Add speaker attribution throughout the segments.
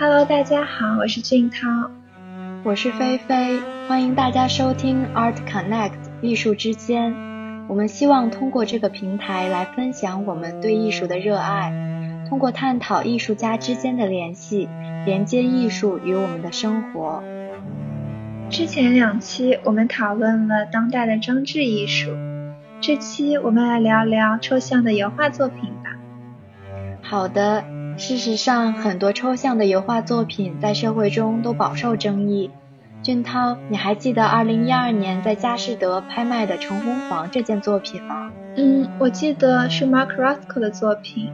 Speaker 1: Hello，大家好，我是俊涛，
Speaker 2: 我是菲菲，欢迎大家收听 Art Connect 艺术之间。我们希望通过这个平台来分享我们对艺术的热爱，通过探讨艺术家之间的联系，连接艺术与我们的生活。
Speaker 1: 之前两期我们讨论了当代的装置艺术，这期我们来聊聊抽象的油画作品吧。
Speaker 2: 好的。事实上，很多抽象的油画作品在社会中都饱受争议。俊涛，你还记得2012年在佳士得拍卖的《橙红黄》这件作品吗？
Speaker 1: 嗯，我记得是 Mark Rothko 的作品，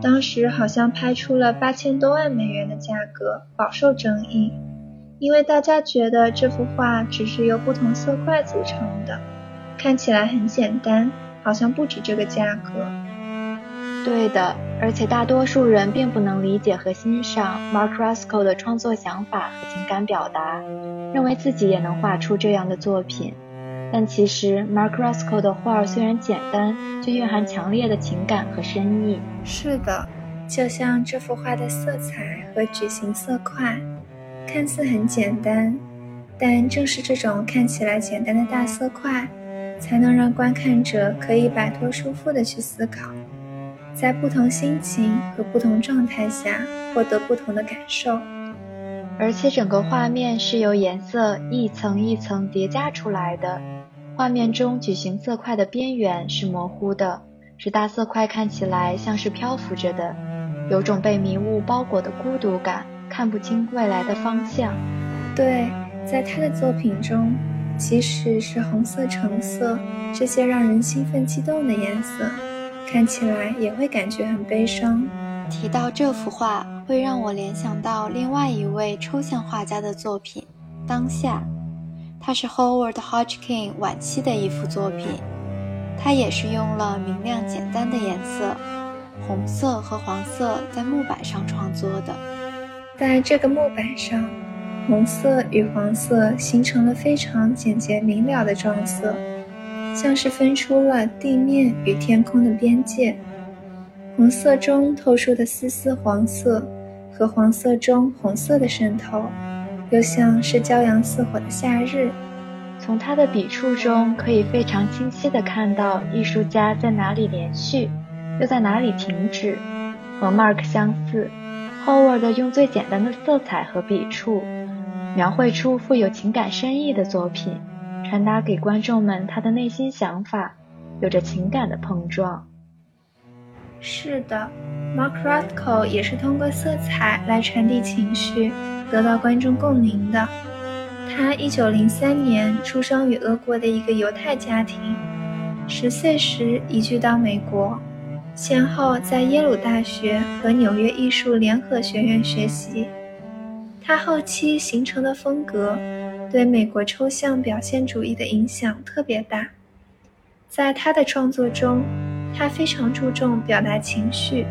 Speaker 1: 当时好像拍出了八千多万美元的价格，饱受争议。因为大家觉得这幅画只是由不同色块组成的，看起来很简单，好像不止这个价格。
Speaker 2: 对的，而且大多数人并不能理解和欣赏 Mark Roscoe 的创作想法和情感表达，认为自己也能画出这样的作品。但其实 Mark Roscoe 的画虽然简单，却蕴含强烈的情感和深意。
Speaker 1: 是的，就像这幅画的色彩和矩形色块，看似很简单，但正是这种看起来简单的大色块，才能让观看者可以摆脱束缚的去思考。在不同心情和不同状态下获得不同的感受，
Speaker 2: 而且整个画面是由颜色一层一层叠加出来的。画面中矩形色块的边缘是模糊的，使大色块看起来像是漂浮着的，有种被迷雾包裹的孤独感，看不清未来的方向。
Speaker 1: 对，在他的作品中，即使是红色、橙色这些让人兴奋激动的颜色。看起来也会感觉很悲伤。
Speaker 2: 提到这幅画，会让我联想到另外一位抽象画家的作品《当下》，它是 Howard Hodgkin 晚期的一幅作品。它也是用了明亮简单的颜色，红色和黄色在木板上创作的。
Speaker 1: 在这个木板上，红色与黄色形成了非常简洁明了的撞色。像是分出了地面与天空的边界，红色中透出的丝丝黄色和黄色中红色的渗透，又像是骄阳似火的夏日。
Speaker 2: 从他的笔触中，可以非常清晰地看到艺术家在哪里连续，又在哪里停止。和 Mark 相似，Howard 用最简单的色彩和笔触，描绘出富有情感深意的作品。传达给观众们他的内心想法，有着情感的碰撞。
Speaker 1: 是的，Mark Rothko 也是通过色彩来传递情绪，得到观众共鸣的。他一九零三年出生于俄国的一个犹太家庭，十岁时移居到美国，先后在耶鲁大学和纽约艺术联合学院学习。他后期形成的风格。对美国抽象表现主义的影响特别大，在他的创作中，他非常注重表达情绪，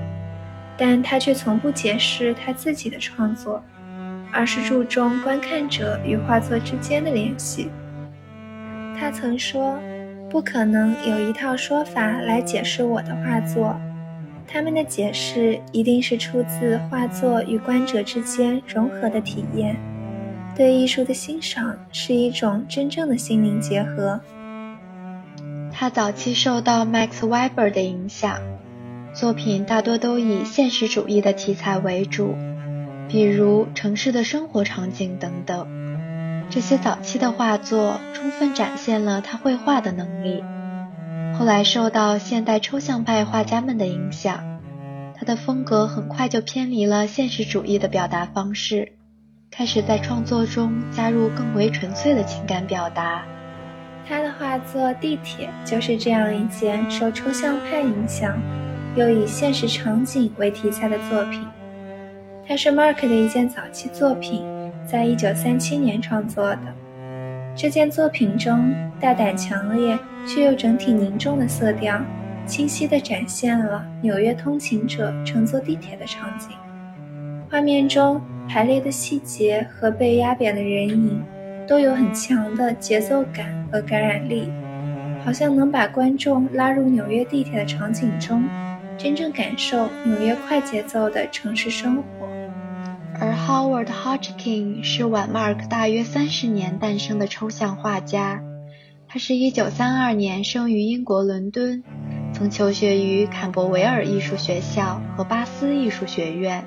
Speaker 1: 但他却从不解释他自己的创作，而是注重观看者与画作之间的联系。他曾说：“不可能有一套说法来解释我的画作，他们的解释一定是出自画作与观者之间融合的体验。”对艺术的欣赏是一种真正的心灵结合。
Speaker 2: 他早期受到 Max Weber 的影响，作品大多都以现实主义的题材为主，比如城市的生活场景等等。这些早期的画作充分展现了他绘画的能力。后来受到现代抽象派画家们的影响，他的风格很快就偏离了现实主义的表达方式。开始在创作中加入更为纯粹的情感表达。
Speaker 1: 他的画作《地铁》就是这样一件受抽象派影响，又以现实场景为题材的作品。它是 Mark 的一件早期作品，在一九三七年创作的。这件作品中，大胆强烈却又整体凝重的色调，清晰地展现了纽约通勤者乘坐地铁的场景。画面中。排列的细节和被压扁的人影，都有很强的节奏感和感染力，好像能把观众拉入纽约地铁的场景中，真正感受纽约快节奏的城市生活。
Speaker 2: 而 Howard Hodgkin 是晚 Mark 大约三十年诞生的抽象画家。他是一九三二年生于英国伦敦，曾求学于坎伯维尔艺术学校和巴斯艺术学院。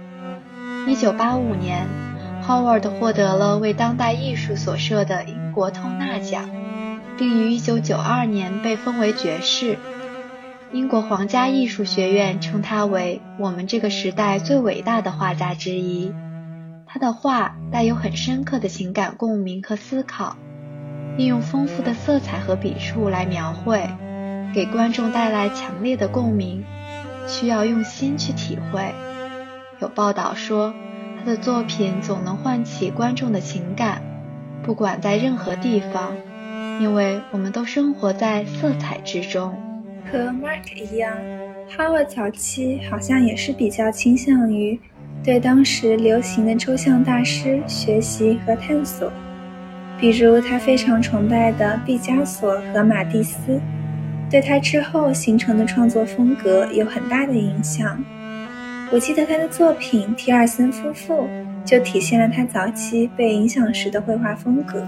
Speaker 2: 一九八五年，Howard 获得了为当代艺术所设的英国透纳奖，并于一九九二年被封为爵士。英国皇家艺术学院称他为我们这个时代最伟大的画家之一。他的画带有很深刻的情感共鸣和思考。利用丰富的色彩和笔触来描绘，给观众带来强烈的共鸣，需要用心去体会。有报道说，他的作品总能唤起观众的情感，不管在任何地方，因为我们都生活在色彩之中。
Speaker 1: 和 Mark 一样，Howard 早期好像也是比较倾向于对当时流行的抽象大师学习和探索。比如他非常崇拜的毕加索和马蒂斯，对他之后形成的创作风格有很大的影响。我记得他的作品《提尔森夫妇》就体现了他早期被影响时的绘画风格。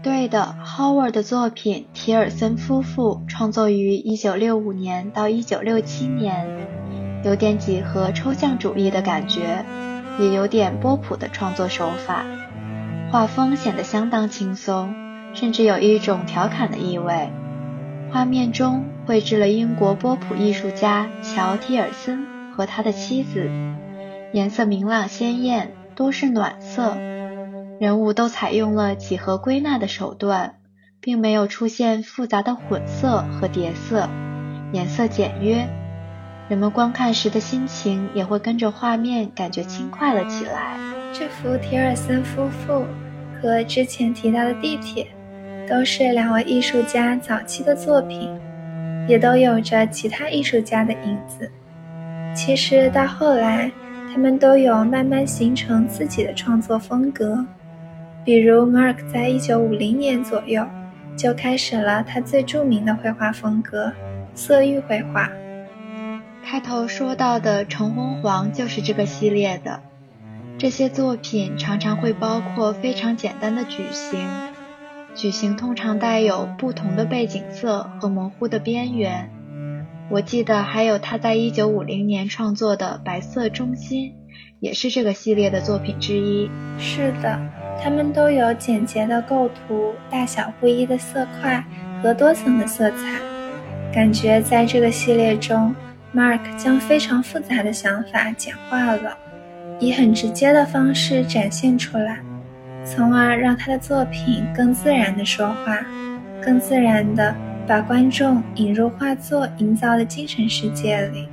Speaker 2: 对的，Howard 的作品《提尔森夫妇》创作于1965年到1967年，有点几何抽象主义的感觉，也有点波普的创作手法。画风显得相当轻松，甚至有一种调侃的意味。画面中绘制了英国波普艺术家乔·提尔森和他的妻子，颜色明朗鲜艳，多是暖色。人物都采用了几何归纳的手段，并没有出现复杂的混色和叠色，颜色简约。人们观看时的心情也会跟着画面感觉轻快了起来。
Speaker 1: 这幅提尔森夫妇和之前提到的地铁，都是两位艺术家早期的作品，也都有着其他艺术家的影子。其实到后来，他们都有慢慢形成自己的创作风格。比如 Mark 在一九五零年左右就开始了他最著名的绘画风格——色域绘画。
Speaker 2: 开头说到的《橙红黄》就是这个系列的。这些作品常常会包括非常简单的矩形，矩形通常带有不同的背景色和模糊的边缘。我记得还有他在1950年创作的白色中心，也是这个系列的作品之一。
Speaker 1: 是的，它们都有简洁的构图、大小不一的色块和多层的色彩，感觉在这个系列中，Mark 将非常复杂的想法简化了。以很直接的方式展现出来，从而让他的作品更自然地说话，更自然的把观众引入画作营造的精神世界里。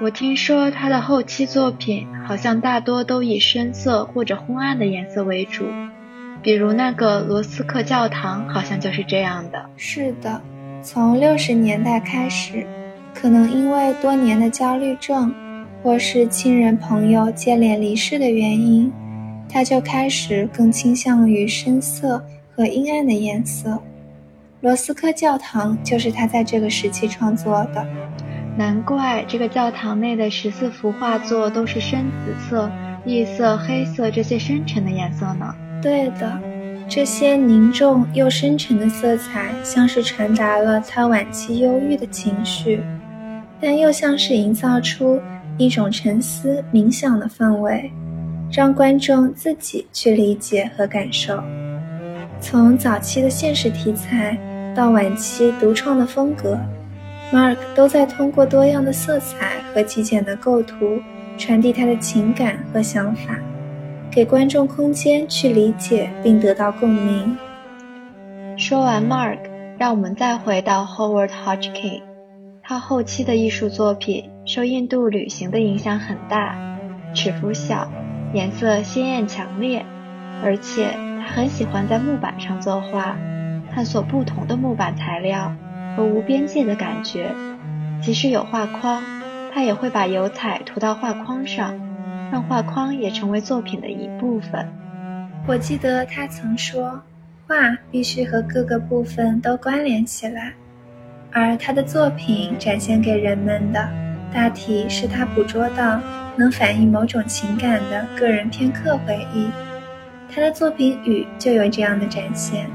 Speaker 2: 我听说他的后期作品好像大多都以深色或者昏暗的颜色为主，比如那个罗斯克教堂好像就是这样的。
Speaker 1: 是的，从六十年代开始，可能因为多年的焦虑症。或是亲人朋友接连离世的原因，他就开始更倾向于深色和阴暗的颜色。罗斯科教堂就是他在这个时期创作的。
Speaker 2: 难怪这个教堂内的十四幅画作都是深紫色、异色、黑色这些深沉的颜色呢。
Speaker 1: 对的，这些凝重又深沉的色彩，像是传达了他晚期忧郁的情绪，但又像是营造出。一种沉思冥想的氛围，让观众自己去理解和感受。从早期的现实题材到晚期独创的风格，Mark 都在通过多样的色彩和极简的构图传递他的情感和想法，给观众空间去理解并得到共鸣。
Speaker 2: 说完 Mark，让我们再回到 Howard Hodgkin，他后期的艺术作品。受印度旅行的影响很大，尺幅小，颜色鲜艳强烈，而且他很喜欢在木板上作画，探索不同的木板材料和无边界的感觉。即使有画框，他也会把油彩涂到画框上，让画框也成为作品的一部分。
Speaker 1: 我记得他曾说，画必须和各个部分都关联起来，而他的作品展现给人们的。大体是他捕捉到能反映某种情感的个人片刻回忆。他的作品《雨》就有这样的展现。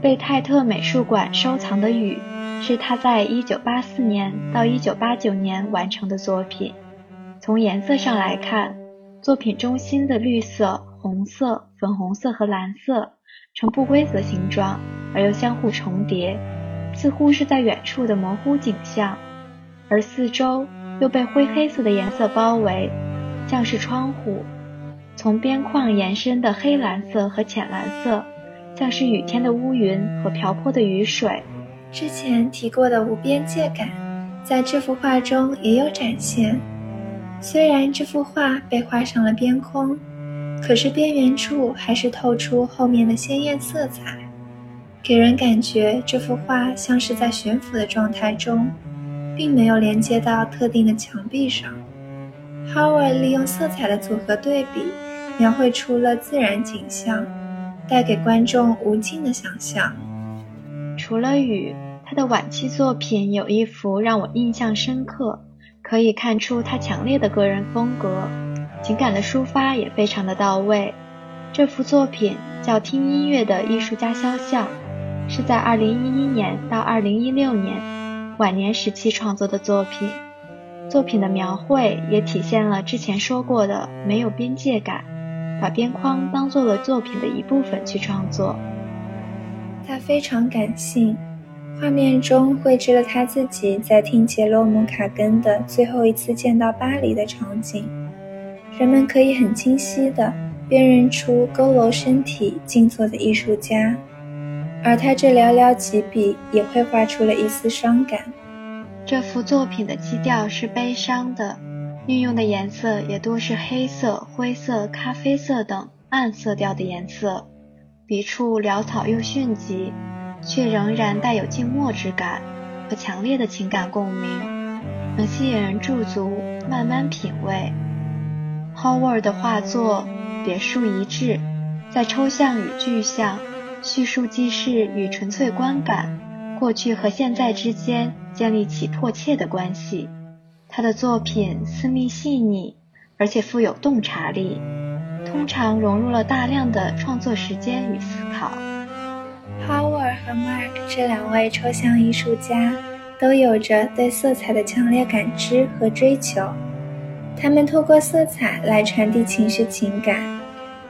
Speaker 2: 被泰特美术馆收藏的《雨》是他在1984年到1989年完成的作品。从颜色上来看，作品中心的绿色、红色、粉红色和蓝色呈不规则形状，而又相互重叠，似乎是在远处的模糊景象。而四周又被灰黑色的颜色包围，像是窗户。从边框延伸的黑蓝色和浅蓝色，像是雨天的乌云和瓢泼的雨水。
Speaker 1: 之前提过的无边界感，在这幅画中也有展现。虽然这幅画被画上了边框，可是边缘处还是透出后面的鲜艳色彩，给人感觉这幅画像是在悬浮的状态中。并没有连接到特定的墙壁上。Howard 利用色彩的组合对比，描绘出了自然景象，带给观众无尽的想象。
Speaker 2: 除了雨，他的晚期作品有一幅让我印象深刻，可以看出他强烈的个人风格，情感的抒发也非常的到位。这幅作品叫《听音乐的艺术家肖像》，是在2011年到2016年。晚年时期创作的作品，作品的描绘也体现了之前说过的没有边界感，把边框当做了作品的一部分去创作。
Speaker 1: 他非常感性，画面中绘制了他自己在听杰罗姆卡根的最后一次见到巴黎的场景，人们可以很清晰地辨认出佝偻身体静坐的艺术家。而他这寥寥几笔也绘画出了一丝伤感。
Speaker 2: 这幅作品的基调是悲伤的，运用的颜色也多是黑色、灰色、咖啡色等暗色调的颜色，笔触潦草又迅疾，却仍然带有静默之感和强烈的情感共鸣，能吸引人驻足慢慢品味。Howard 的画作别树一帜，在抽象与具象。叙述记事与纯粹观感，过去和现在之间建立起迫切的关系。他的作品私密细腻，而且富有洞察力，通常融入了大量的创作时间与思考。
Speaker 1: Howard 和 Mark 这两位抽象艺术家都有着对色彩的强烈感知和追求，他们透过色彩来传递情绪情感。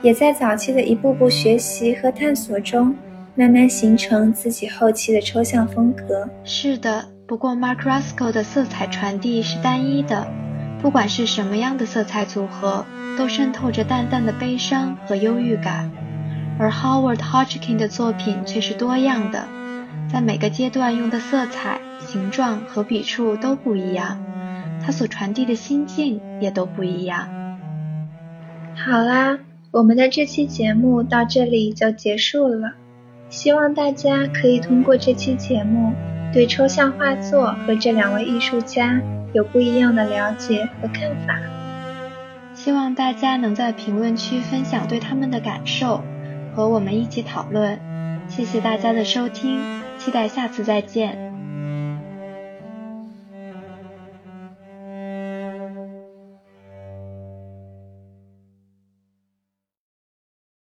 Speaker 1: 也在早期的一步步学习和探索中，慢慢形成自己后期的抽象风格。
Speaker 2: 是的，不过 Mark rosco 的色彩传递是单一的，不管是什么样的色彩组合，都渗透着淡淡的悲伤和忧郁感。而 Howard Hodgkin 的作品却是多样的，在每个阶段用的色彩、形状和笔触都不一样，他所传递的心境也都不一样。
Speaker 1: 好啦。我们的这期节目到这里就结束了，希望大家可以通过这期节目对抽象画作和这两位艺术家有不一样的了解和看法。
Speaker 2: 希望大家能在评论区分享对他们的感受，和我们一起讨论。谢谢大家的收听，期待下次再见。